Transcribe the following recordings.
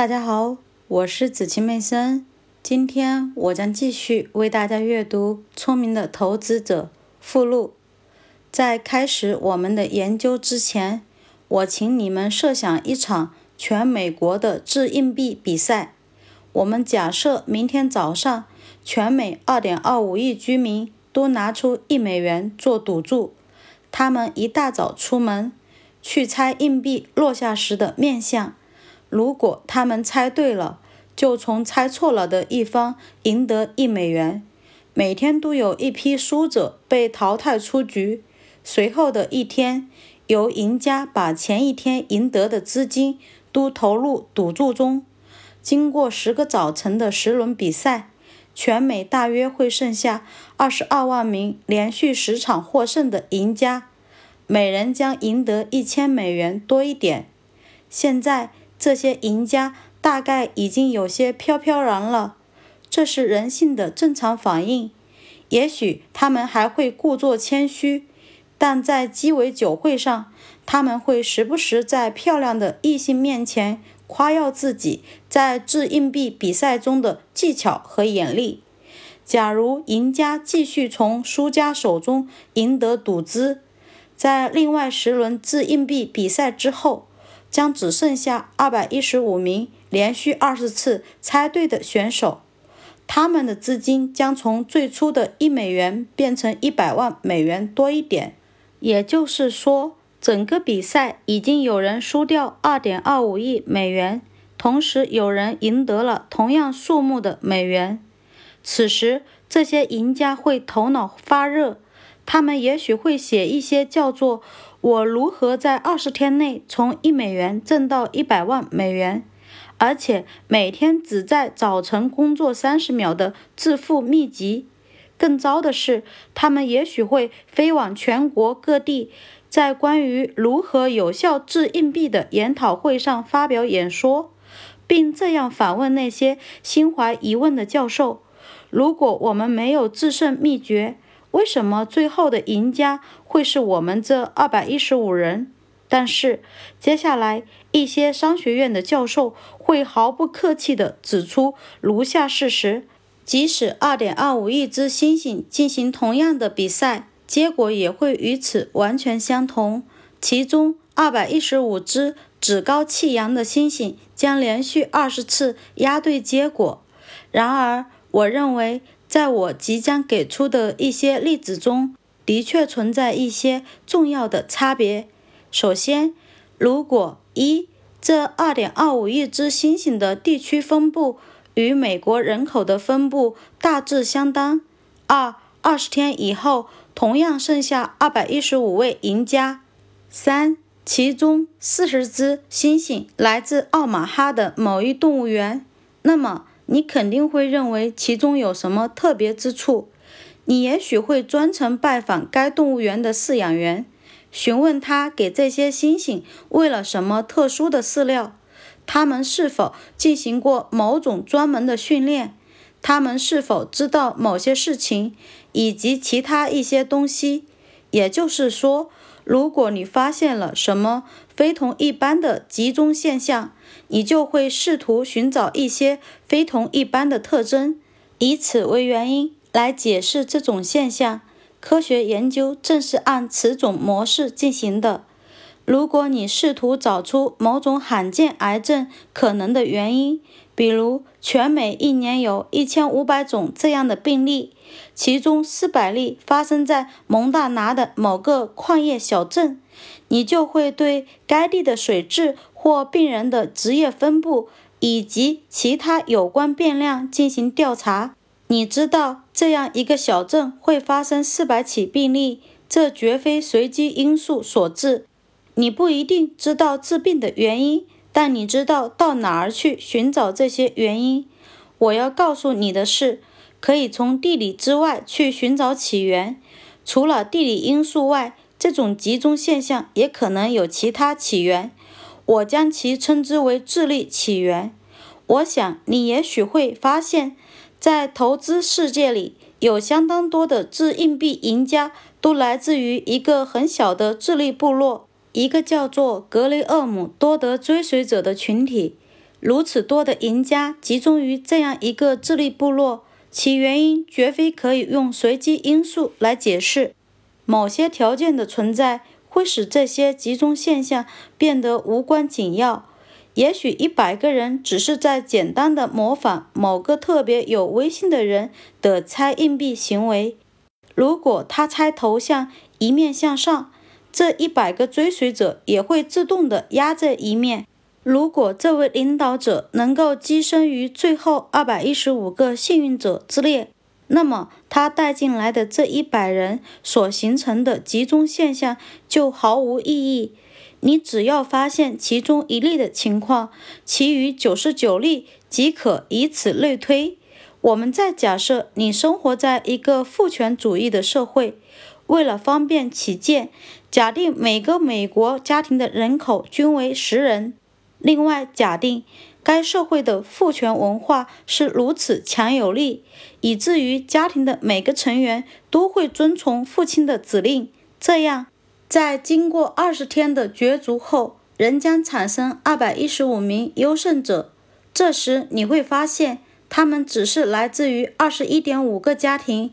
大家好，我是子晴妹森。今天我将继续为大家阅读《聪明的投资者》附录。在开始我们的研究之前，我请你们设想一场全美国的掷硬币比赛。我们假设明天早上，全美2.25亿居民都拿出一美元做赌注。他们一大早出门去猜硬币落下时的面相。如果他们猜对了，就从猜错了的一方赢得一美元。每天都有一批输者被淘汰出局。随后的一天，由赢家把前一天赢得的资金都投入赌注中。经过十个早晨的十轮比赛，全美大约会剩下二十二万名连续十场获胜的赢家，每人将赢得一千美元多一点。现在。这些赢家大概已经有些飘飘然了，这是人性的正常反应。也许他们还会故作谦虚，但在鸡尾酒会上，他们会时不时在漂亮的异性面前夸耀自己在掷硬币比赛中的技巧和眼力。假如赢家继续从输家手中赢得赌资，在另外十轮掷硬币比赛之后。将只剩下二百一十五名连续二十次猜对的选手，他们的资金将从最初的一美元变成一百万美元多一点。也就是说，整个比赛已经有人输掉二点二五亿美元，同时有人赢得了同样数目的美元。此时，这些赢家会头脑发热，他们也许会写一些叫做。我如何在二十天内从一美元挣到一百万美元，而且每天只在早晨工作三十秒的致富秘籍？更糟的是，他们也许会飞往全国各地，在关于如何有效掷硬币的研讨会上发表演说，并这样反问那些心怀疑问的教授：如果我们没有制胜秘诀？为什么最后的赢家会是我们这二百一十五人？但是接下来一些商学院的教授会毫不客气地指出如下事实：即使二点二五亿只猩猩进行同样的比赛，结果也会与此完全相同。其中二百一十五只趾高气扬的猩猩将连续二十次押对结果。然而，我认为。在我即将给出的一些例子中，的确存在一些重要的差别。首先，如果一这二点二五亿只猩猩的地区分布与美国人口的分布大致相当；二二十天以后同样剩下二百一十五位赢家；三其中四十只猩猩来自奥马哈的某一动物园，那么。你肯定会认为其中有什么特别之处，你也许会专程拜访该动物园的饲养员，询问他给这些猩猩喂了什么特殊的饲料，他们是否进行过某种专门的训练，他们是否知道某些事情，以及其他一些东西。也就是说，如果你发现了什么非同一般的集中现象，你就会试图寻找一些非同一般的特征，以此为原因来解释这种现象。科学研究正是按此种模式进行的。如果你试图找出某种罕见癌症可能的原因，比如全美一年有一千五百种这样的病例，其中四百例发生在蒙大拿的某个矿业小镇，你就会对该地的水质。或病人的职业分布以及其他有关变量进行调查。你知道这样一个小镇会发生四百起病例，这绝非随机因素所致。你不一定知道治病的原因，但你知道到哪儿去寻找这些原因。我要告诉你的是，可以从地理之外去寻找起源。除了地理因素外，这种集中现象也可能有其他起源。我将其称之为智力起源。我想你也许会发现，在投资世界里，有相当多的掷硬币赢家都来自于一个很小的智力部落，一个叫做格雷厄姆多德追随者的群体。如此多的赢家集中于这样一个智力部落，其原因绝非可以用随机因素来解释。某些条件的存在会使这些集中现象变得无关紧要。也许一百个人只是在简单的模仿某个特别有威信的人的猜硬币行为。如果他猜头像一面向上，这一百个追随者也会自动的压这一面。如果这位领导者能够跻身于最后二百一十五个幸运者之列，那么他带进来的这一百人所形成的集中现象就毫无意义。你只要发现其中一例的情况，其余九十九例即可以此类推。我们再假设你生活在一个父权主义的社会，为了方便起见，假定每个美国家庭的人口均为十人。另外，假定该社会的父权文化是如此强有力，以至于家庭的每个成员都会遵从父亲的指令。这样，在经过二十天的角逐后，仍将产生二百一十五名优胜者。这时，你会发现，他们只是来自于二十一点五个家庭。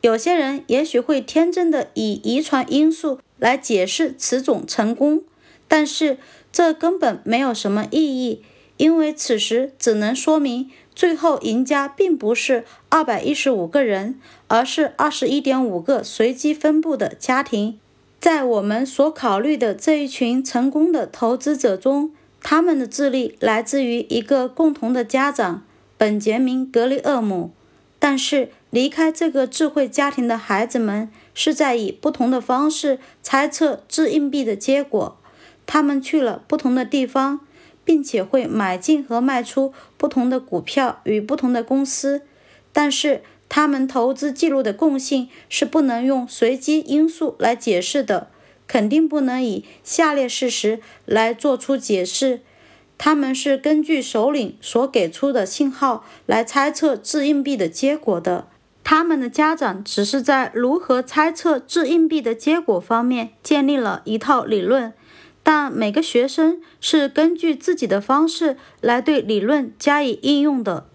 有些人也许会天真的以遗传因素来解释此种成功，但是。这根本没有什么意义，因为此时只能说明最后赢家并不是二百一十五个人，而是二十一点五个随机分布的家庭。在我们所考虑的这一群成功的投资者中，他们的智力来自于一个共同的家长——本杰明·格里厄姆。但是，离开这个智慧家庭的孩子们是在以不同的方式猜测掷硬币的结果。他们去了不同的地方，并且会买进和卖出不同的股票与不同的公司，但是他们投资记录的共性是不能用随机因素来解释的，肯定不能以下列事实来做出解释：他们是根据首领所给出的信号来猜测掷硬币的结果的。他们的家长只是在如何猜测掷硬币的结果方面建立了一套理论。但每个学生是根据自己的方式来对理论加以应用的。